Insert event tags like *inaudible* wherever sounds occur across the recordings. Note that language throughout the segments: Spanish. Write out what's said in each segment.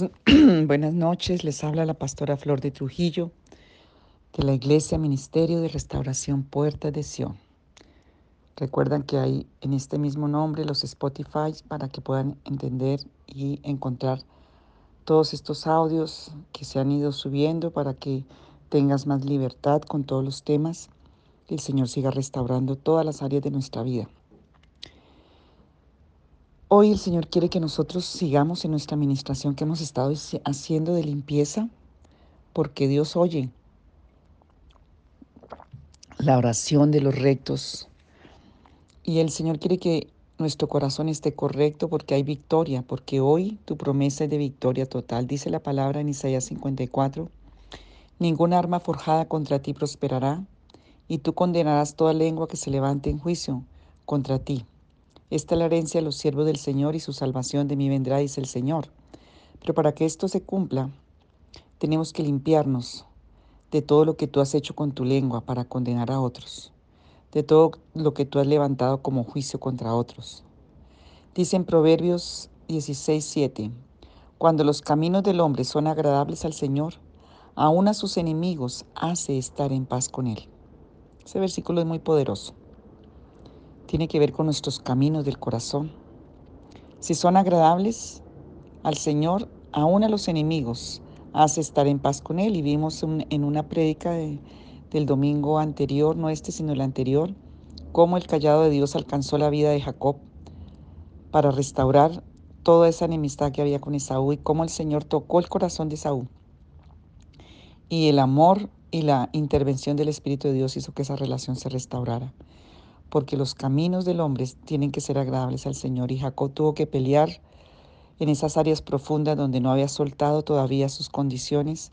*clears throat* Buenas, noches, les habla la pastora Flor de Trujillo de la Iglesia Ministerio de Restauración Puerta de Sion. Recuerdan que hay en este mismo nombre los Spotify para que puedan entender y encontrar todos estos audios que se han ido subiendo para que tengas más libertad con todos los temas y el Señor siga restaurando todas las áreas de nuestra vida. Hoy el Señor quiere que nosotros sigamos en nuestra administración que hemos estado haciendo de limpieza, porque Dios oye la oración de los rectos. Y el Señor quiere que nuestro corazón esté correcto porque hay victoria, porque hoy tu promesa es de victoria total. Dice la palabra en Isaías 54, ninguna arma forjada contra ti prosperará, y tú condenarás toda lengua que se levante en juicio contra ti. Esta es la herencia de los siervos del Señor y su salvación de mí vendrá, dice el Señor. Pero para que esto se cumpla, tenemos que limpiarnos de todo lo que tú has hecho con tu lengua para condenar a otros, de todo lo que tú has levantado como juicio contra otros. Dice en Proverbios 16, 7, cuando los caminos del hombre son agradables al Señor, aún a sus enemigos hace estar en paz con él. Ese versículo es muy poderoso tiene que ver con nuestros caminos del corazón. Si son agradables al Señor, aún a los enemigos, hace estar en paz con Él. Y vimos en una prédica del domingo anterior, no este, sino el anterior, cómo el callado de Dios alcanzó la vida de Jacob para restaurar toda esa enemistad que había con Esaú y cómo el Señor tocó el corazón de Esaú. Y el amor y la intervención del Espíritu de Dios hizo que esa relación se restaurara porque los caminos del hombre tienen que ser agradables al Señor. Y Jacob tuvo que pelear en esas áreas profundas donde no había soltado todavía sus condiciones.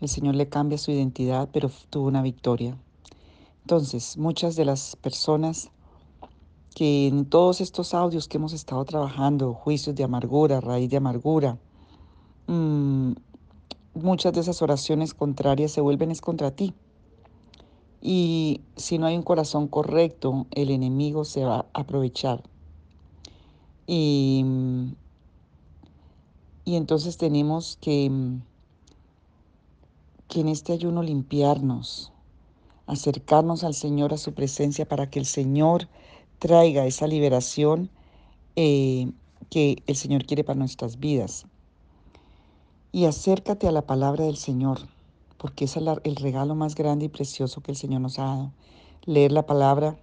El Señor le cambia su identidad, pero tuvo una victoria. Entonces, muchas de las personas que en todos estos audios que hemos estado trabajando, juicios de amargura, raíz de amargura, mm, muchas de esas oraciones contrarias se vuelven es contra ti. Y si no hay un corazón correcto, el enemigo se va a aprovechar. Y, y entonces tenemos que, que en este ayuno limpiarnos, acercarnos al Señor, a su presencia, para que el Señor traiga esa liberación eh, que el Señor quiere para nuestras vidas. Y acércate a la palabra del Señor porque es el regalo más grande y precioso que el Señor nos ha dado. Leer la palabra,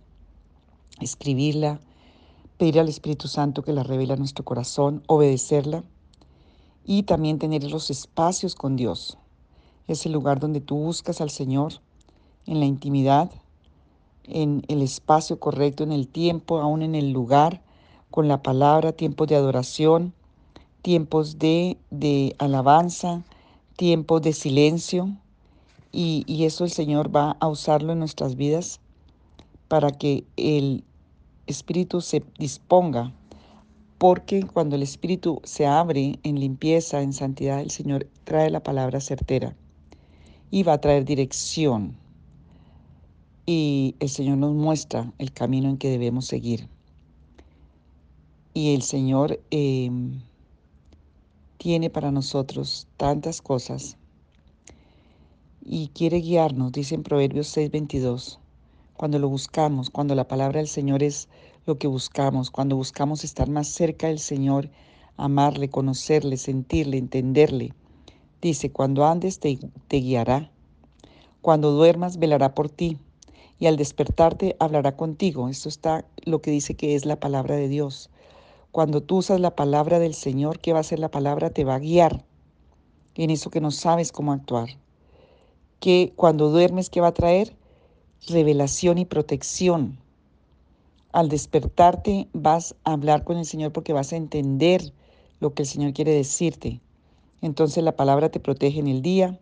escribirla, pedir al Espíritu Santo que la revele a nuestro corazón, obedecerla y también tener los espacios con Dios. Es el lugar donde tú buscas al Señor en la intimidad, en el espacio correcto, en el tiempo, aún en el lugar, con la palabra, tiempos de adoración, tiempos de, de alabanza, tiempos de silencio, y, eso el Señor va a usarlo en nuestras vidas para que el Espíritu se disponga, porque cuando el Espíritu se abre en limpieza, en santidad, el Señor trae la palabra certera y va a traer dirección. Y el Señor nos muestra el camino en que debemos seguir. Y el Señor em, tiene para nosotros tantas cosas y quiere guiarnos, dice en Proverbios 6:22. Cuando lo buscamos, cuando la palabra del Señor es lo que buscamos, cuando buscamos estar más cerca del Señor, amarle, conocerle, sentirle, entenderle. Dice, cuando andes te, guiará, cuando duermas velará por ti y al despertarte hablará contigo. Esto está lo que dice que es la palabra de Dios. Cuando tú usas la palabra del Señor, ¿qué va a hacer la palabra? Te va a guiar en eso que no sabes cómo actuar que cuando duermes, ¿qué va a traer? Revelación y protección. Al despertarte vas a hablar con el Señor porque vas a entender lo que el Señor quiere decirte. Entonces la palabra te protege en el día,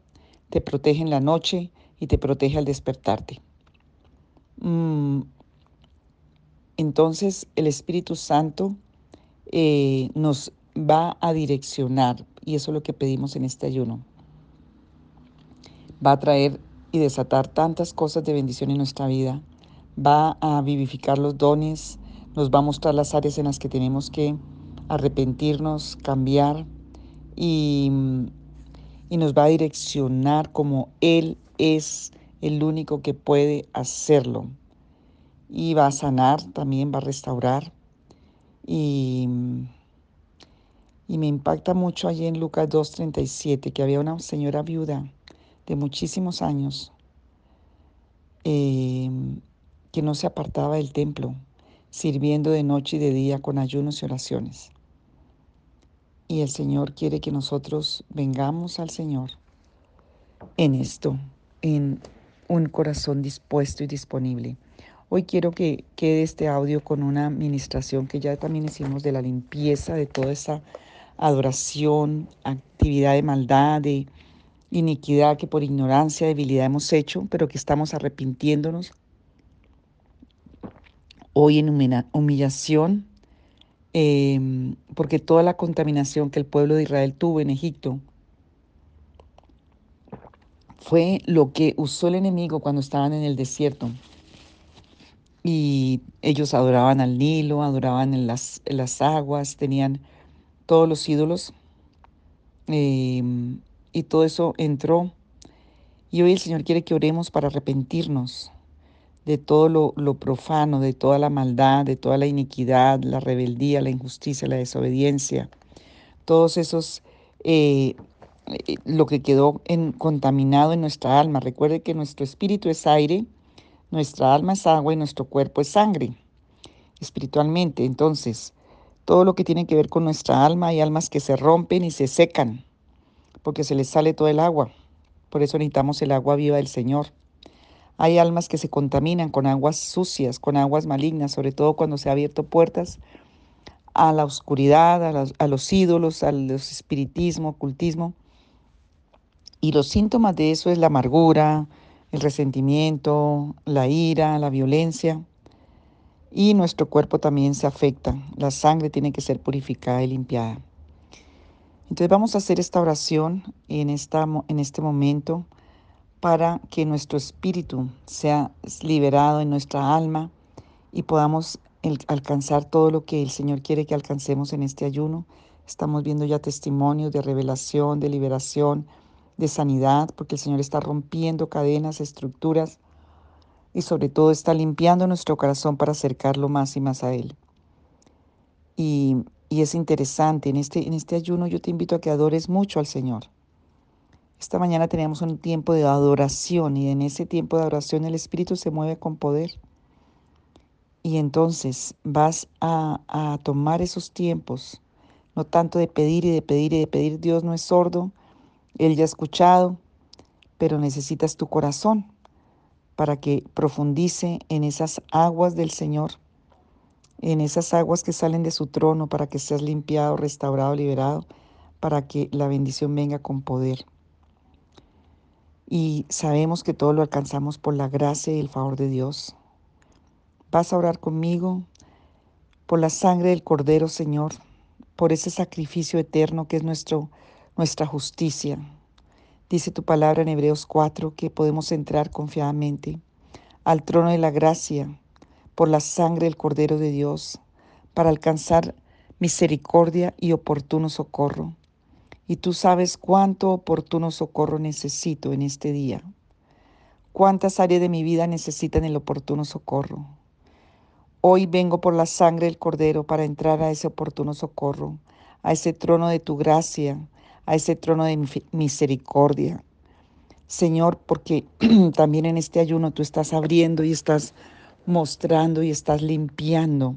te protege en la noche y te protege al despertarte. Mm, entonces el Espíritu Santo eh, nos va a direccionar y eso es lo que pedimos en este ayuno va a traer y desatar tantas cosas de bendición en nuestra vida, va a vivificar los dones, nos va a mostrar las áreas en las que tenemos que arrepentirnos, cambiar, y, y nos va a direccionar como Él es el único que puede hacerlo. Y va a sanar, también va a restaurar. Y, y me impacta mucho allí en Lucas 2.37 que había una señora viuda de muchísimos años eh, que no se apartaba del templo, sirviendo de noche y de día con ayunos y oraciones. Y el Señor quiere que nosotros vengamos al Señor en esto, en un corazón dispuesto y disponible. Hoy quiero que quede este audio con una administración que ya también hicimos de la limpieza de toda esa adoración, actividad de maldad, de iniquidad que por ignorancia, debilidad hemos hecho, pero que estamos arrepintiéndonos. Hoy en humillación, em, porque toda la contaminación que el pueblo de Israel tuvo en Egipto fue lo que usó el enemigo cuando estaban en el desierto. Y ellos adoraban al Nilo, adoraban en las, las aguas, tenían todos los ídolos. Em, y todo eso entró. Y hoy el Señor quiere que oremos para arrepentirnos de todo lo, profano, de toda la maldad, de toda la iniquidad, la rebeldía, la injusticia, la desobediencia, todos esos, eh, eh, lo que quedó en, contaminado en nuestra alma. Recuerde que nuestro espíritu es aire, nuestra alma es agua y nuestro cuerpo es sangre, espiritualmente. Entonces, todo lo que tiene que ver con nuestra alma, hay almas que se rompen y se secan porque se les sale todo el agua. Por eso necesitamos el agua viva del Señor. Hay almas que se contaminan con aguas sucias, con aguas malignas, sobre todo cuando se han abierto puertas a la oscuridad, a, los ídolos, a los espiritismo, ocultismo. Y los síntomas de eso es la amargura, el resentimiento, la ira, la violencia. Y nuestro cuerpo también se afecta. La sangre tiene que ser purificada y limpiada. Entonces vamos a hacer esta oración en, esta, en este momento para que nuestro espíritu sea liberado en nuestra alma y podamos alcanzar todo lo que el Señor quiere que alcancemos en este ayuno. Estamos viendo ya testimonios de revelación, de liberación, de sanidad, porque el Señor está rompiendo cadenas, estructuras y sobre todo está limpiando nuestro corazón para acercarlo más y más a Él. Y y es interesante, en este, en este ayuno yo te invito a que adores mucho al Señor. Esta mañana teníamos un tiempo de adoración y en ese tiempo de adoración el Espíritu se mueve con poder. Y entonces vas a, a tomar esos tiempos, no tanto de pedir y de pedir y de pedir. Dios no es sordo, Él ya ha escuchado, pero necesitas tu corazón para que profundice en esas aguas del Señor en esas aguas que salen de su trono para que seas limpiado, restaurado, liberado, para que la bendición venga con poder. Y sabemos que todo lo alcanzamos por la gracia y el favor de Dios. Vas a orar conmigo por la sangre del Cordero, Señor, por ese sacrificio eterno que es nuestro, nuestra justicia. Dice tu palabra en Hebreos 4 que podemos entrar confiadamente al trono de la gracia por la sangre del Cordero de Dios, para alcanzar misericordia y oportuno socorro. Y tú sabes cuánto oportuno socorro necesito en este día. Cuántas áreas de mi vida necesitan el oportuno socorro. Hoy vengo por la sangre del Cordero para entrar a ese oportuno socorro, a ese trono de tu gracia, a ese trono de misericordia. Señor, porque *clears throat* también en este ayuno tú estás abriendo y estás mostrando y estás limpiando,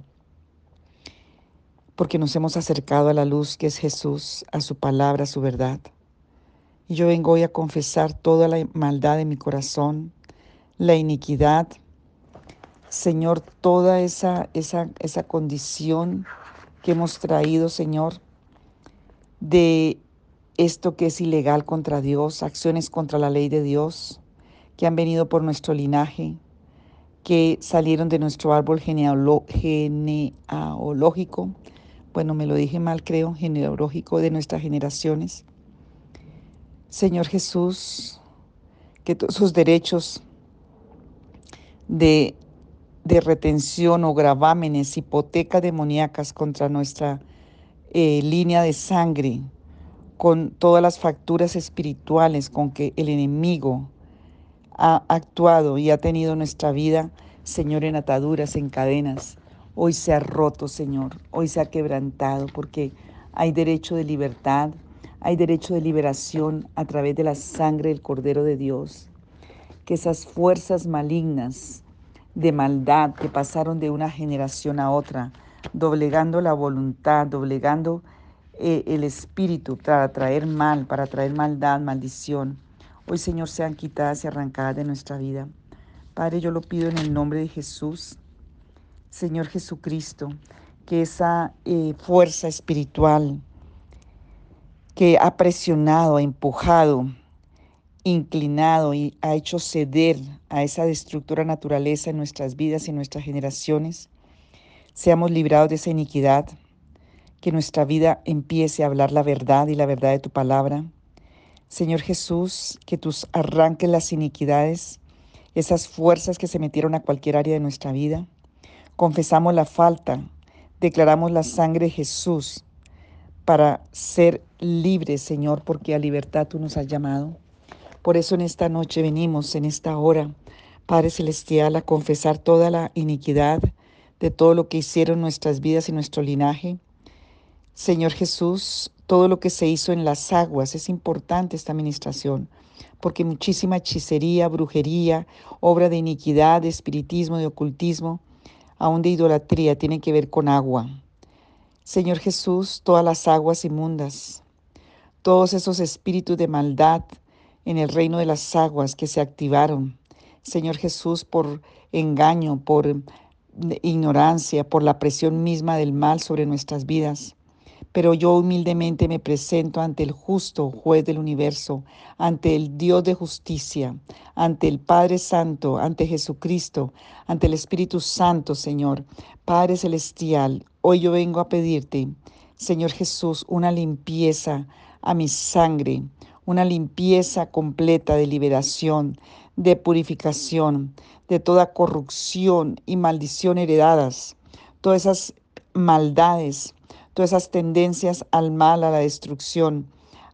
porque nos hemos acercado a la luz que es Jesús, a su palabra, a su verdad. Y yo vengo hoy a confesar toda la maldad de mi corazón, la iniquidad, Señor, toda esa, esa, esa condición que hemos traído, Señor, de esto que es ilegal contra Dios, acciones contra la ley de Dios, que han venido por nuestro linaje, que salieron de nuestro árbol genealógico, bueno, me lo dije mal creo, genealógico de nuestras generaciones. Señor Jesús, que todos sus derechos de, de retención o gravámenes, hipotecas demoníacas contra nuestra eh, línea de sangre, con todas las facturas espirituales con que el enemigo ha actuado y ha tenido nuestra vida, Señor, en ataduras, en cadenas. Hoy se ha roto, Señor, hoy se ha quebrantado, porque hay derecho de libertad, hay derecho de liberación a través de la sangre del Cordero de Dios. Que esas fuerzas malignas de maldad que pasaron de una generación a otra, doblegando la voluntad, doblegando eh, el espíritu para traer mal, para traer maldad, maldición. Hoy, Señor, sean quitadas y arrancadas de nuestra vida. Padre, yo lo pido en el nombre de Jesús. Señor Jesucristo, que esa eh, fuerza espiritual que ha presionado, ha empujado, inclinado y ha hecho ceder a esa destructura naturaleza en nuestras vidas y en nuestras generaciones, seamos librados de esa iniquidad, que nuestra vida empiece a hablar la verdad y la verdad de tu palabra. Señor Jesús, que tus arranques las iniquidades, esas fuerzas que se metieron a cualquier área de nuestra vida. Confesamos la falta, declaramos la sangre de Jesús para ser libres, Señor, porque a libertad tú nos has llamado. Por eso en esta noche venimos, en esta hora, Padre Celestial, a confesar toda la iniquidad de todo lo que hicieron nuestras vidas y nuestro linaje Señor Jesús, todo lo que se hizo en las aguas, es importante esta administración, porque muchísima hechicería, brujería, obra de iniquidad, de espiritismo, de ocultismo, aún de idolatría, tiene que ver con agua. Señor Jesús, todas las aguas inmundas, todos esos espíritus de maldad en el reino de las aguas que se activaron, Señor Jesús, por engaño, por ignorancia, por la presión misma del mal sobre nuestras vidas pero yo humildemente me presento ante el justo juez del universo, ante el Dios de justicia, ante el Padre Santo, ante Jesucristo, ante el Espíritu Santo, Señor. Padre Celestial, hoy yo vengo a pedirte, Señor Jesús, una limpieza a mi sangre, una limpieza completa de liberación, de purificación, de toda corrupción y maldición heredadas, todas esas maldades todas esas tendencias al mal, a la destrucción,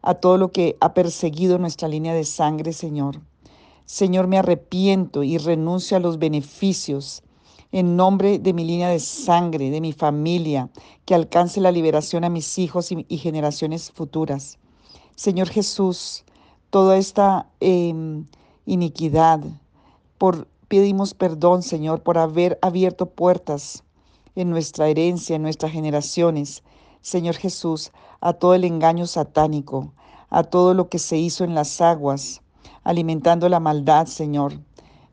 a todo lo que ha perseguido nuestra línea de sangre, Señor. Señor, me arrepiento y renuncio a los beneficios en nombre de mi línea de sangre, de mi familia, que alcance la liberación a mis hijos y, generaciones futuras. Señor Jesús, toda esta em, iniquidad, por, pedimos perdón, Señor, por haber abierto puertas en nuestra herencia, en nuestras generaciones, Señor Jesús, a todo el engaño satánico, a todo lo que se hizo en las aguas, alimentando la maldad, Señor,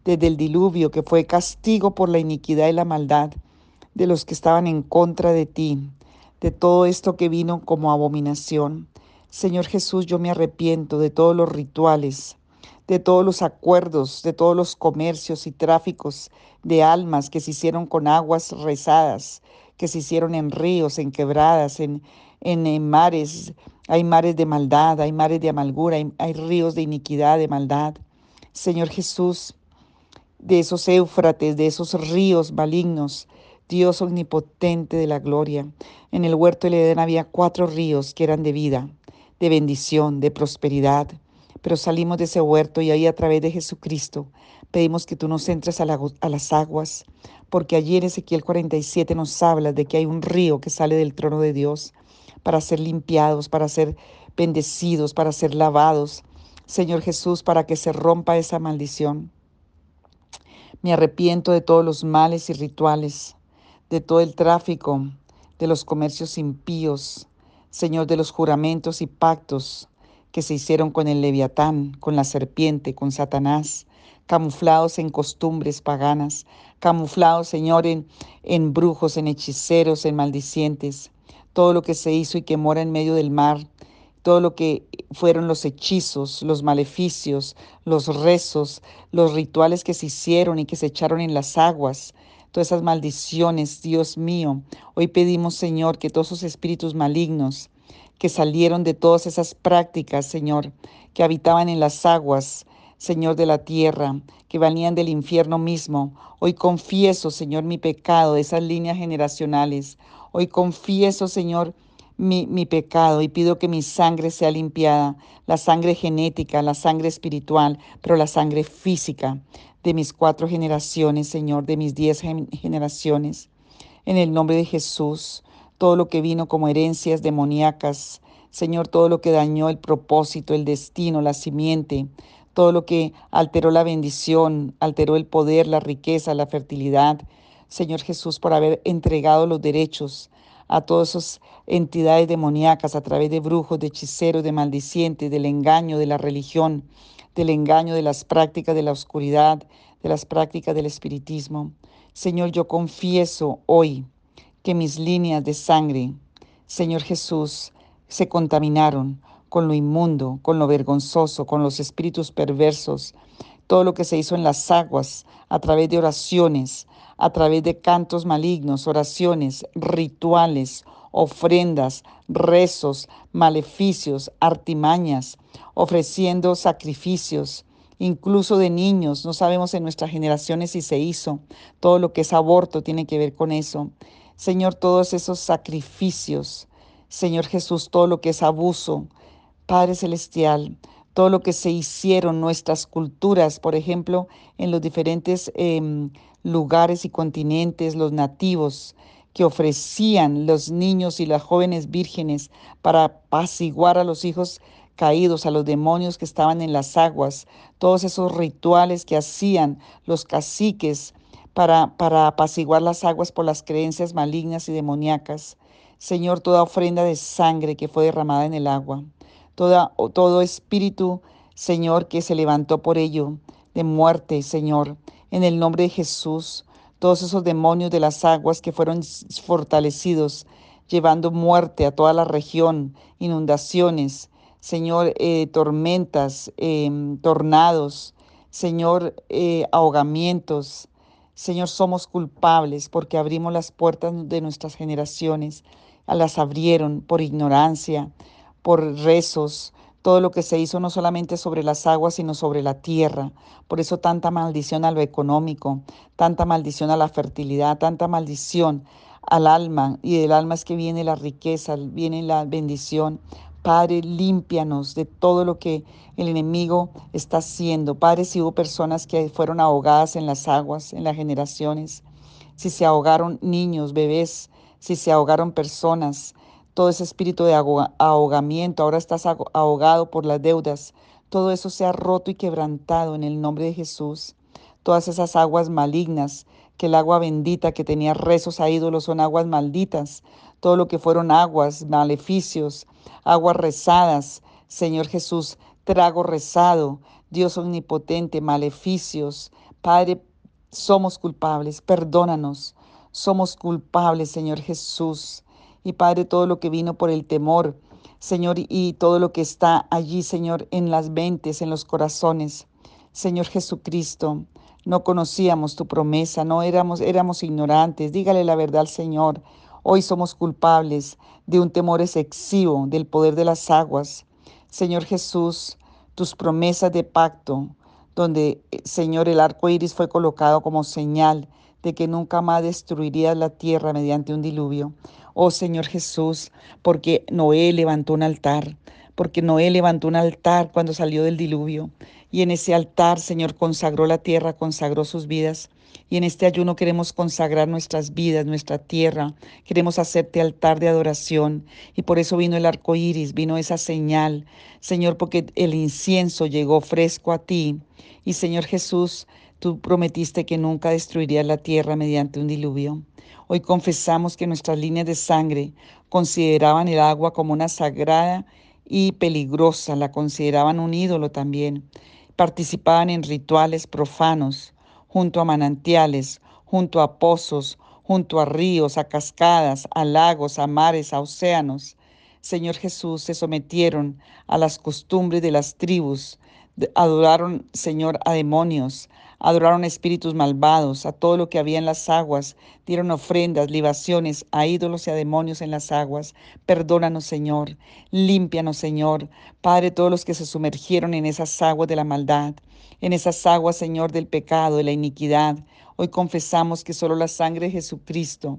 desde el diluvio que fue castigo por la iniquidad y la maldad de los que estaban en contra de ti, de todo esto que vino como abominación. Señor Jesús, yo me arrepiento de todos los rituales, de todos los acuerdos, de todos los comercios y tráficos de almas que se hicieron con aguas rezadas, que se hicieron en ríos, en quebradas, en, en, mares. Hay mares de maldad, hay mares de amargura, hay, hay ríos de iniquidad, de maldad. Señor Jesús, de esos éufrates, de esos ríos malignos, Dios omnipotente de la gloria. En el huerto del Edén había cuatro ríos que eran de vida, de bendición, de prosperidad, pero salimos de ese huerto y ahí a través de Jesucristo pedimos que tú nos entres a, las aguas, porque allí en Ezequiel 47 nos habla de que hay un río que sale del trono de Dios para ser limpiados, para ser bendecidos, para ser lavados. Señor Jesús, para que se rompa esa maldición. Me arrepiento de todos los males y rituales, de todo el tráfico, de los comercios impíos, Señor, de los juramentos y pactos, que se hicieron con el leviatán, con la serpiente, con Satanás, camuflados en costumbres paganas, camuflados, Señor, en, en brujos, en hechiceros, en maldicientes, todo lo que se hizo y que mora en medio del mar, todo lo que fueron los hechizos, los maleficios, los rezos, los rituales que se hicieron y que se echaron en las aguas, todas esas maldiciones, Dios mío. Hoy pedimos, Señor, que todos esos espíritus malignos, que salieron de todas esas prácticas, Señor, que habitaban en las aguas, Señor de la tierra, que venían del infierno mismo. Hoy confieso, Señor, mi pecado de esas líneas generacionales. Hoy confieso, Señor, mi, mi, pecado y pido que mi sangre sea limpiada, la sangre genética, la sangre espiritual, pero la sangre física de mis cuatro generaciones, Señor, de mis diez generaciones. En el nombre de Jesús, todo lo que vino como herencias demoníacas, Señor, todo lo que dañó el propósito, el destino, la simiente, todo lo que alteró la bendición, alteró el poder, la riqueza, la fertilidad. Señor Jesús, por haber entregado los derechos a todas esas entidades demoníacas a través de brujos, de hechiceros, de maldicientes, del engaño, de la religión, del engaño, de las prácticas de la oscuridad, de las prácticas del espiritismo. Señor, yo confieso hoy que mis líneas de sangre, Señor Jesús, se contaminaron con lo inmundo, con lo vergonzoso, con los espíritus perversos, todo lo que se hizo en las aguas, a través de oraciones, a través de cantos malignos, oraciones, rituales, ofrendas, rezos, maleficios, artimañas, ofreciendo sacrificios, incluso de niños. No sabemos en nuestras generaciones si se hizo. Todo lo que es aborto tiene que ver con eso. Señor, todos esos sacrificios. Señor Jesús, todo lo que es abuso. Padre Celestial, todo lo que se hicieron nuestras culturas, por ejemplo, en los diferentes em, lugares y continentes, los nativos que ofrecían los niños y las jóvenes vírgenes para apaciguar a los hijos caídos, a los demonios que estaban en las aguas, todos esos rituales que hacían los caciques para, para apaciguar las aguas por las creencias malignas y demoníacas. Señor, toda ofrenda de sangre que fue derramada en el agua, toda, todo espíritu, Señor, que se levantó por ello, de muerte, Señor, en el nombre de Jesús, todos esos demonios de las aguas que fueron fortalecidos, llevando muerte a toda la región, inundaciones, Señor, eh, tormentas, em, tornados, Señor, eh, ahogamientos. Señor, somos culpables porque abrimos las puertas de nuestras generaciones, las abrieron por ignorancia, por rezos, todo lo que se hizo no solamente sobre las aguas, sino sobre la tierra. Por eso tanta maldición a lo económico, tanta maldición a la fertilidad, tanta maldición al alma. Y del alma es que viene la riqueza, viene la bendición. Padre, límpianos de todo lo que el enemigo está haciendo. Padre, si hubo personas que fueron ahogadas en las aguas, en las generaciones, si se ahogaron niños, bebés, si se ahogaron personas, todo ese espíritu de ahogamiento, ahora estás ahogado por las deudas, todo eso sea roto y quebrantado en el nombre de Jesús. Todas esas aguas malignas, que el agua bendita que tenía rezos a ídolos son aguas malditas, todo lo que fueron aguas, maleficios, aguas rezadas, Señor Jesús, trago rezado, Dios omnipotente, maleficios, Padre, somos culpables, perdónanos, somos culpables, Señor Jesús. Y Padre, todo lo que vino por el temor, Señor, y todo lo que está allí, Señor, en las mentes, en los corazones. Señor Jesucristo, no conocíamos tu promesa, no éramos, éramos ignorantes. Dígale la verdad al Señor. Hoy somos culpables de un temor excesivo del poder de las aguas. Señor Jesús, tus promesas de pacto, donde, eh, Señor, el arco iris fue colocado como señal de que nunca más destruirías la tierra mediante un diluvio. Oh Señor Jesús, porque Noé levantó un altar, porque Noé levantó un altar cuando salió del diluvio. Y en ese altar, Señor, consagró la tierra, consagró sus vidas. Y en este ayuno queremos consagrar nuestras vidas, nuestra tierra. Queremos hacerte altar de adoración. Y por eso vino el arco iris, vino esa señal. Señor, porque el incienso llegó fresco a ti. Y Señor Jesús, Tú prometiste que nunca destruirías la tierra mediante un diluvio. Hoy confesamos que nuestras líneas de sangre consideraban el agua como una sagrada y peligrosa, la consideraban un ídolo también. Participaban en rituales profanos, junto a manantiales, junto a pozos, junto a ríos, a cascadas, a lagos, a mares, a océanos. Señor Jesús, se sometieron a las costumbres de las tribus, adoraron, Señor, a demonios, adoraron espíritus malvados, a todo lo que había en las aguas, dieron ofrendas, libaciones a ídolos y a demonios en las aguas. Perdónanos, Señor, límpianos, Señor. Padre, todos los que se sumergieron en esas aguas de la maldad, en esas aguas, Señor, del pecado, de la iniquidad. Hoy confesamos que solo la sangre de Jesucristo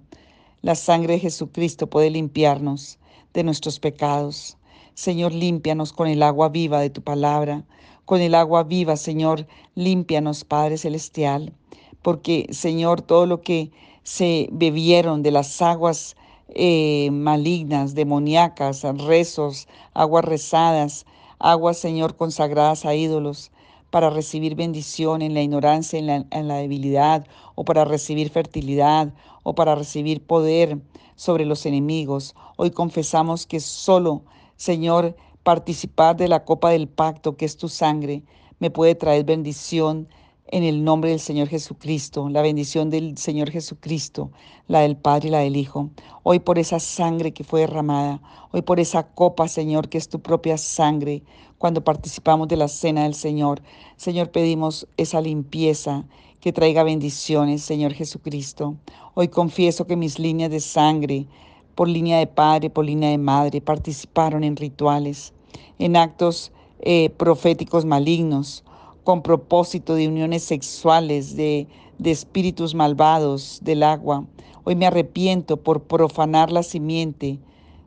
La sangre de Jesucristo puede limpiarnos de nuestros pecados. Señor, límpianos con el agua viva de tu palabra. Con el agua viva, Señor, límpianos, Padre Celestial. Porque, Señor, todo lo que se bebieron de las aguas eh, malignas, demoníacas, rezos, aguas rezadas, aguas, Señor, consagradas a ídolos, para recibir bendición en la ignorancia, en la, en la debilidad, o para recibir fertilidad, o para recibir poder sobre los enemigos. Hoy confesamos que solo, Señor, participar de la copa del pacto, que es tu sangre, me puede traer bendición en el nombre del Señor Jesucristo, la bendición del Señor Jesucristo, la del Padre y la del Hijo. Hoy por esa sangre que fue derramada, hoy por esa copa, Señor, que es tu propia sangre, cuando participamos de la cena del Señor. Señor, pedimos esa limpieza que traiga bendiciones, Señor Jesucristo. Hoy confieso que mis líneas de sangre, por línea de padre, por línea de madre, participaron en rituales, en actos eh, proféticos malignos con propósito de uniones sexuales, de, de espíritus malvados del agua. Hoy me arrepiento por profanar la simiente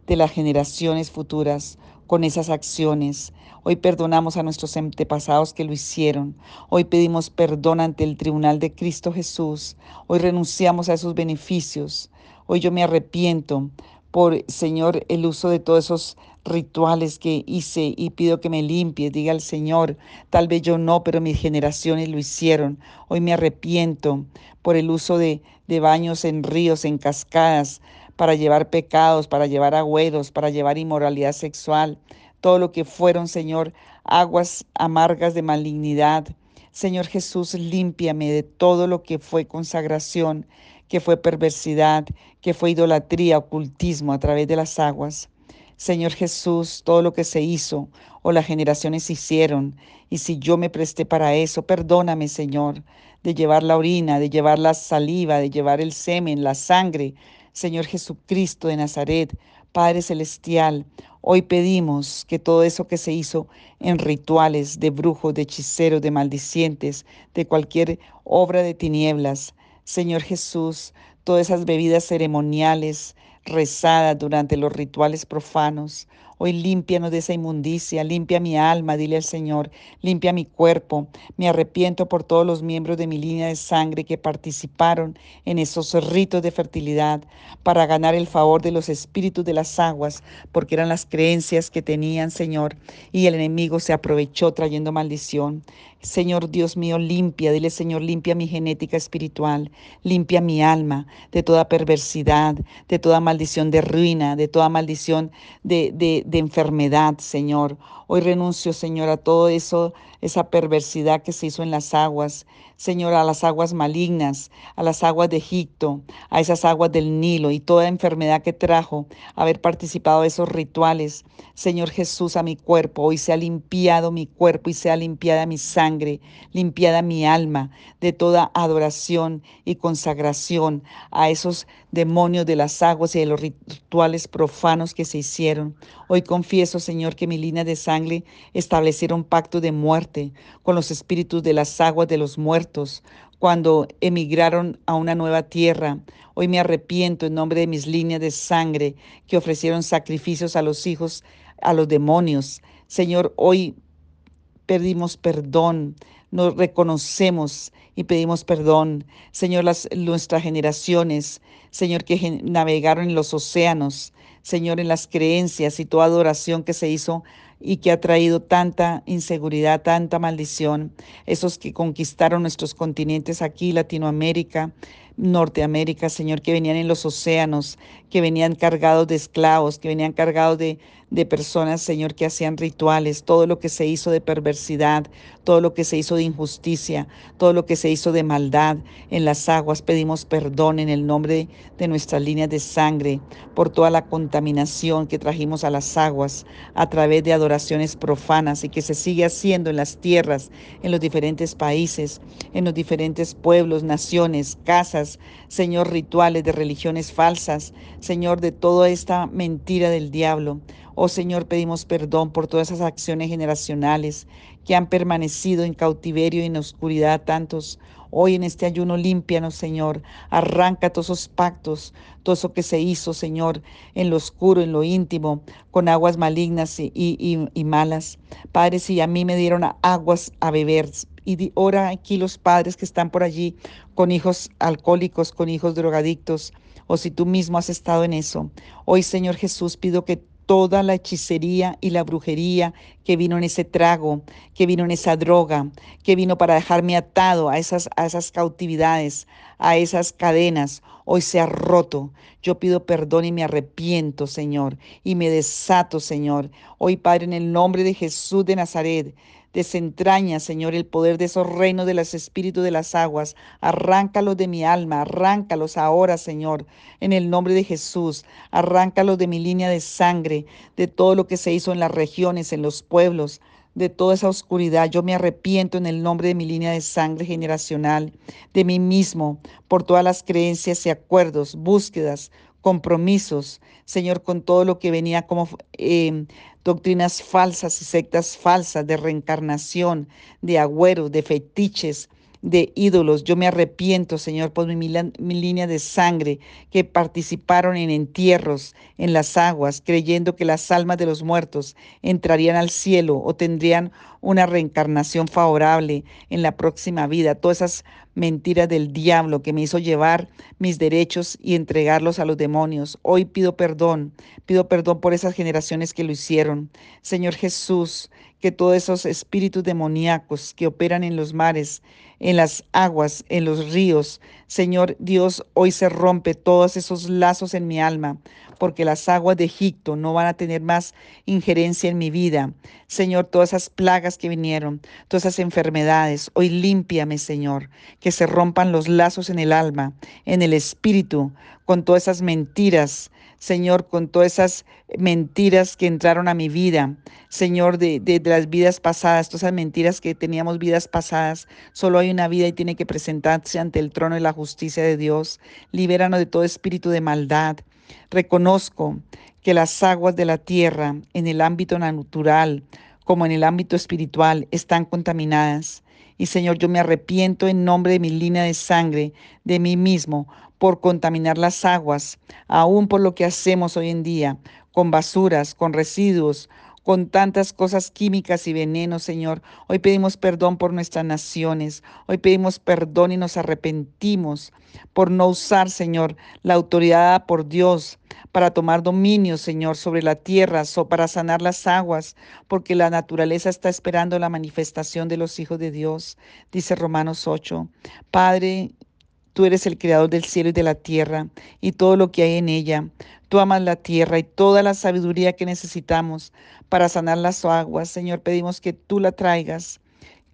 de las generaciones futuras con esas acciones. Hoy perdonamos a nuestros antepasados que lo hicieron. Hoy pedimos perdón ante el tribunal de Cristo Jesús. Hoy renunciamos a esos beneficios. Hoy yo me arrepiento por, Señor, el uso de todos esos rituales que hice y pido que me limpie. Diga al Señor, tal vez yo no, pero mis generaciones lo hicieron. Hoy me arrepiento por el uso de, de baños en ríos, en cascadas, para llevar pecados, para llevar agüeros, para llevar inmoralidad sexual. Todo lo que fueron, Señor, aguas amargas de malignidad. Señor Jesús, límpiame de todo lo que fue consagración, que fue perversidad, que fue idolatría, ocultismo a través de las aguas. Señor Jesús, todo lo que se hizo o las generaciones hicieron, y si yo me presté para eso, perdóname, Señor, de llevar la orina, de llevar la saliva, de llevar el semen, la sangre. Señor Jesucristo de Nazaret, Padre Celestial, hoy pedimos que todo eso que se hizo en rituales de brujos, de hechiceros, de maldicientes, de cualquier obra de tinieblas, Señor Jesús, todas esas bebidas ceremoniales, rezadas durante los rituales profanos. Hoy límpianos de esa inmundicia, limpia mi alma, dile al Señor, limpia mi cuerpo. Me arrepiento por todos los miembros de mi línea de sangre que participaron en esos ritos de fertilidad para ganar el favor de los espíritus de las aguas, porque eran las creencias que tenían, Señor, y el enemigo se aprovechó trayendo maldición. Señor Dios mío, limpia, dile Señor, limpia mi genética espiritual, limpia mi alma de toda perversidad, de toda maldición de ruina, de toda maldición de, de, de enfermedad, Señor. Hoy renuncio, Señor, a todo eso, esa perversidad que se hizo en las aguas, Señor, a las aguas malignas, a las aguas de Egipto, a esas aguas del Nilo y toda enfermedad que trajo haber participado de esos rituales. Señor Jesús, a mi cuerpo, hoy se ha limpiado mi cuerpo y se ha limpiada mi sangre, limpiada mi alma de toda adoración y consagración a esos demonios de las aguas y de los rituales profanos que se hicieron. Hoy confieso, Señor, que mi línea de sangre establecieron pacto de muerte con los espíritus de las aguas de los muertos cuando emigraron a una nueva tierra. Hoy me arrepiento en nombre de mis líneas de sangre que ofrecieron sacrificios a los hijos, a los demonios. Señor, hoy pedimos perdón nos reconocemos y pedimos perdón. Señor, las, nuestras generaciones, Señor, que navegaron en los océanos, Señor, en las creencias y toda adoración que se hizo y que ha traído tanta inseguridad, tanta maldición. Esos que conquistaron nuestros continentes aquí, Latinoamérica, Norteamérica, Señor, que venían en los océanos, que venían cargados de esclavos, que venían cargados de, de personas, Señor, que hacían rituales, todo lo que se hizo de perversidad, todo lo que se hizo de injusticia, todo lo que se hizo de maldad en las aguas. Pedimos perdón en el nombre de nuestras líneas de sangre por toda la contaminación que trajimos a las aguas a través de adoraciones profanas y que se sigue haciendo en las tierras, en los diferentes países, en los diferentes pueblos, naciones, casas, Señor, rituales de religiones falsas, Señor, de toda esta mentira del diablo. Oh Señor, pedimos perdón por todas esas acciones generacionales que han permanecido en cautiverio y en oscuridad tantos. Hoy en este ayuno límpianos, Señor. Arranca todos esos pactos, todo eso que se hizo, Señor, en lo oscuro, en lo íntimo, con aguas malignas y, y malas. Padre, si a mí me dieron aguas a beber, y ora aquí los padres que están por allí con hijos alcohólicos, con hijos drogadictos, o si tú mismo has estado en eso. Hoy, Señor Jesús, pido que toda la hechicería y la brujería que vino en ese trago, que vino en esa droga, que vino para dejarme atado a esas, a esas cautividades, a esas cadenas, hoy se ha roto. Yo pido perdón y me arrepiento, Señor, y me desato, Señor. Hoy, Padre, en el nombre de Jesús de Nazaret, Desentraña, Señor, el poder de esos reinos de los espíritus de las aguas. Arráncalos de mi alma, arráncalos ahora, Señor, en el nombre de Jesús. Arráncalos de mi línea de sangre, de todo lo que se hizo en las regiones, en los pueblos de toda esa oscuridad. Yo me arrepiento en el nombre de mi línea de sangre generacional, de mí mismo, por todas las creencias y acuerdos, búsquedas, compromisos, Señor, con todo lo que venía como eh, doctrinas falsas y sectas falsas de reencarnación, de agüeros, de fetiches, de ídolos. Yo me arrepiento, Señor, por mi, línea de sangre que participaron en entierros en las aguas, creyendo que las almas de los muertos entrarían al cielo o tendrían una reencarnación favorable en la próxima vida. Todas esas mentiras del diablo que me hizo llevar mis derechos y entregarlos a los demonios. Hoy pido perdón, pido perdón por esas generaciones que lo hicieron. Señor Jesús, que todos esos espíritus demoníacos que operan en los mares, en las aguas, en los ríos, Señor Dios, hoy se rompe todos esos lazos en mi alma, porque las aguas de Egipto no van a tener más injerencia en mi vida. Señor, todas esas plagas que vinieron, todas esas enfermedades, hoy límpiame, Señor, que se rompan los lazos en el alma, en el espíritu, con todas esas mentiras, Señor, con todas esas mentiras que entraron a mi vida, Señor, de, las vidas pasadas, todas esas mentiras que teníamos vidas pasadas, solo hay una vida y tiene que presentarse ante el trono de la justicia de Dios. Libéranos de todo espíritu de maldad. Reconozco que las aguas de la tierra, en el ámbito natural como en el ámbito espiritual, están contaminadas. Y Señor, yo me arrepiento en nombre de mi línea de sangre, de mí mismo, por contaminar las aguas, aún por lo que hacemos hoy en día, con basuras, con residuos, con tantas cosas químicas y venenos, Señor. Hoy pedimos perdón por nuestras naciones. Hoy pedimos perdón y nos arrepentimos por no usar, Señor, la autoridad por Dios para tomar dominio, Señor, sobre la tierra, o para sanar las aguas, porque la naturaleza está esperando la manifestación de los hijos de Dios, dice Romanos 8. Padre, Tú eres el creador del cielo y de la tierra y todo lo que hay en ella. Tú amas la tierra y toda la sabiduría que necesitamos para sanar las aguas. Señor, pedimos que tú la traigas.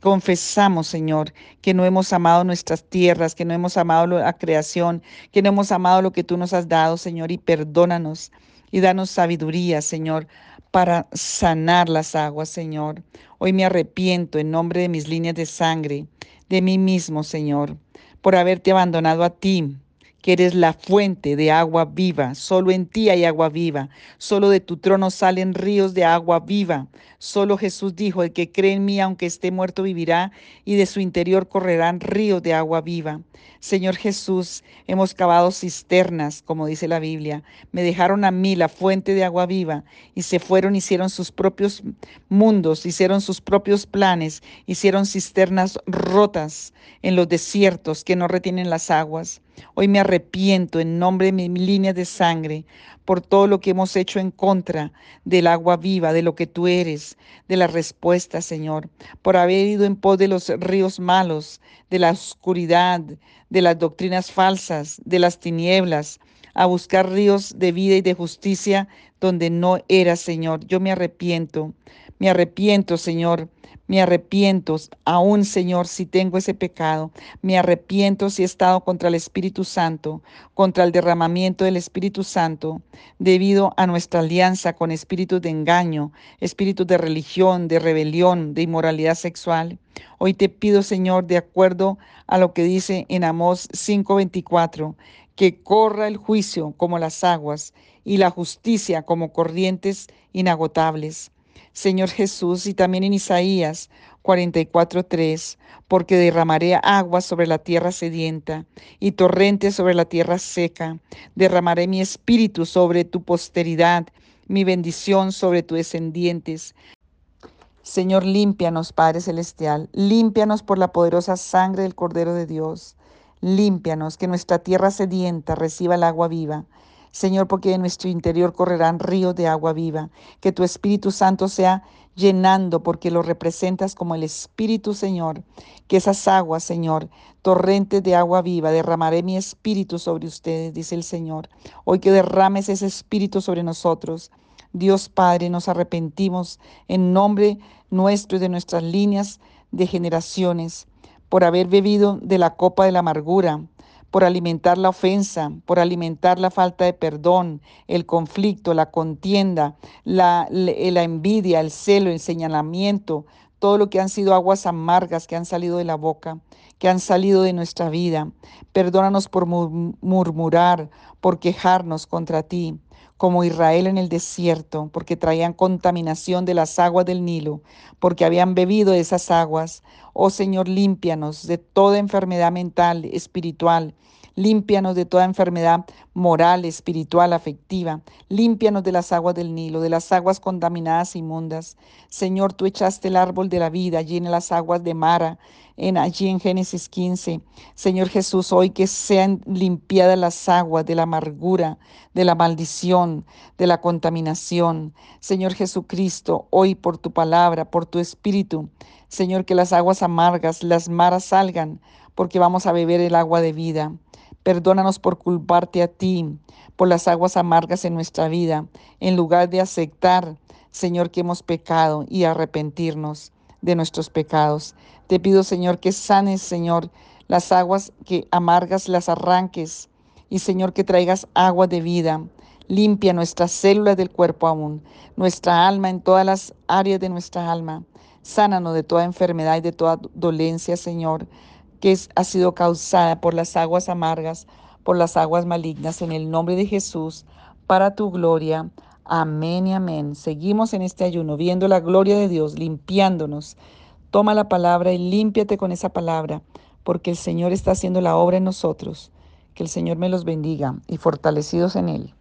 Confesamos, Señor, que no hemos amado nuestras tierras, que no hemos amado la creación, que no hemos amado lo que tú nos has dado, Señor, y perdónanos y danos sabiduría, Señor, para sanar las aguas, Señor. Hoy me arrepiento en nombre de mis líneas de sangre, de mí mismo, Señor por haberte abandonado a ti, que eres la fuente de agua viva. Solo en ti hay agua viva. Solo de tu trono salen ríos de agua viva. Solo Jesús dijo, el que cree en mí, aunque esté muerto, vivirá, y de su interior correrán ríos de agua viva. Señor Jesús, hemos cavado cisternas, como dice la Biblia. Me dejaron a mí la fuente de agua viva, y se fueron, hicieron sus propios mundos, hicieron sus propios planes, hicieron cisternas rotas en los desiertos que no retienen las aguas. Hoy me arrepiento en nombre de mi línea de sangre por todo lo que hemos hecho en contra del agua viva, de lo que tú eres, de la respuesta, Señor, por haber ido en pos de los ríos malos, de la oscuridad, de las doctrinas falsas, de las tinieblas, a buscar ríos de vida y de justicia donde no era, Señor. Yo me arrepiento, me arrepiento, Señor, me arrepiento aún, Señor, si tengo ese pecado. Me arrepiento si he estado contra el Espíritu Santo, contra el derramamiento del Espíritu Santo, debido a nuestra alianza con espíritus de engaño, espíritus de religión, de rebelión, de inmoralidad sexual. Hoy te pido, Señor, de acuerdo a lo que dice en Amós 5:24, que corra el juicio como las aguas y la justicia como corrientes inagotables. Señor Jesús, y también en Isaías 44:3, porque derramaré agua sobre la tierra sedienta y torrentes sobre la tierra seca. Derramaré mi espíritu sobre tu posteridad, mi bendición sobre tus descendientes. Señor, límpianos, Padre Celestial, límpianos por la poderosa sangre del Cordero de Dios. Límpianos, que nuestra tierra sedienta reciba el agua viva. Señor, porque en nuestro interior correrán ríos de agua viva. Que tu Espíritu Santo sea llenando, porque lo representas como el Espíritu, Señor. Que esas aguas, Señor, torrentes de agua viva, derramaré mi Espíritu sobre ustedes, dice el Señor. Hoy que derrames ese Espíritu sobre nosotros. Dios Padre, nos arrepentimos en nombre nuestro y de nuestras líneas de generaciones por haber bebido de la copa de la amargura, por alimentar la ofensa, por alimentar la falta de perdón, el conflicto, la contienda, la, la, envidia, el celo, el señalamiento, todo lo que han sido aguas amargas que han salido de la boca, que han salido de nuestra vida. Perdónanos por murmurar, por quejarnos contra ti como Israel en el desierto, porque traían contaminación de las aguas del Nilo, porque habían bebido de esas aguas. Oh Señor, límpianos de toda enfermedad mental, espiritual, Límpianos de toda enfermedad moral, espiritual, afectiva. Límpianos de las aguas del Nilo, de las aguas contaminadas inmundas. Señor, tú echaste el árbol de la vida allí en las aguas de Mara, en, allí en Génesis 15. Señor Jesús, hoy que sean limpiadas las aguas de la amargura, de la maldición, de la contaminación. Señor Jesucristo, hoy por tu palabra, por tu espíritu, Señor, que las aguas amargas, las maras salgan, porque vamos a beber el agua de vida. Perdónanos por culparte a ti, por las aguas amargas en nuestra vida, en lugar de aceptar, Señor, que hemos pecado y arrepentirnos de nuestros pecados. Te pido, Señor, que sanes, Señor, las aguas que amargas las arranques y, Señor, que traigas agua de vida. Limpia nuestras células del cuerpo aún, nuestra alma en todas las áreas de nuestra alma. Sánanos de toda enfermedad y de toda dolencia, Señor que ha sido causada por las aguas amargas, por las aguas malignas, en el nombre de Jesús, para tu gloria. Amén y amén. Seguimos en este ayuno, viendo la gloria de Dios, limpiándonos. Toma la palabra y límpiate con esa palabra, porque el Señor está haciendo la obra en nosotros. Que el Señor me los bendiga y fortalecidos en Él.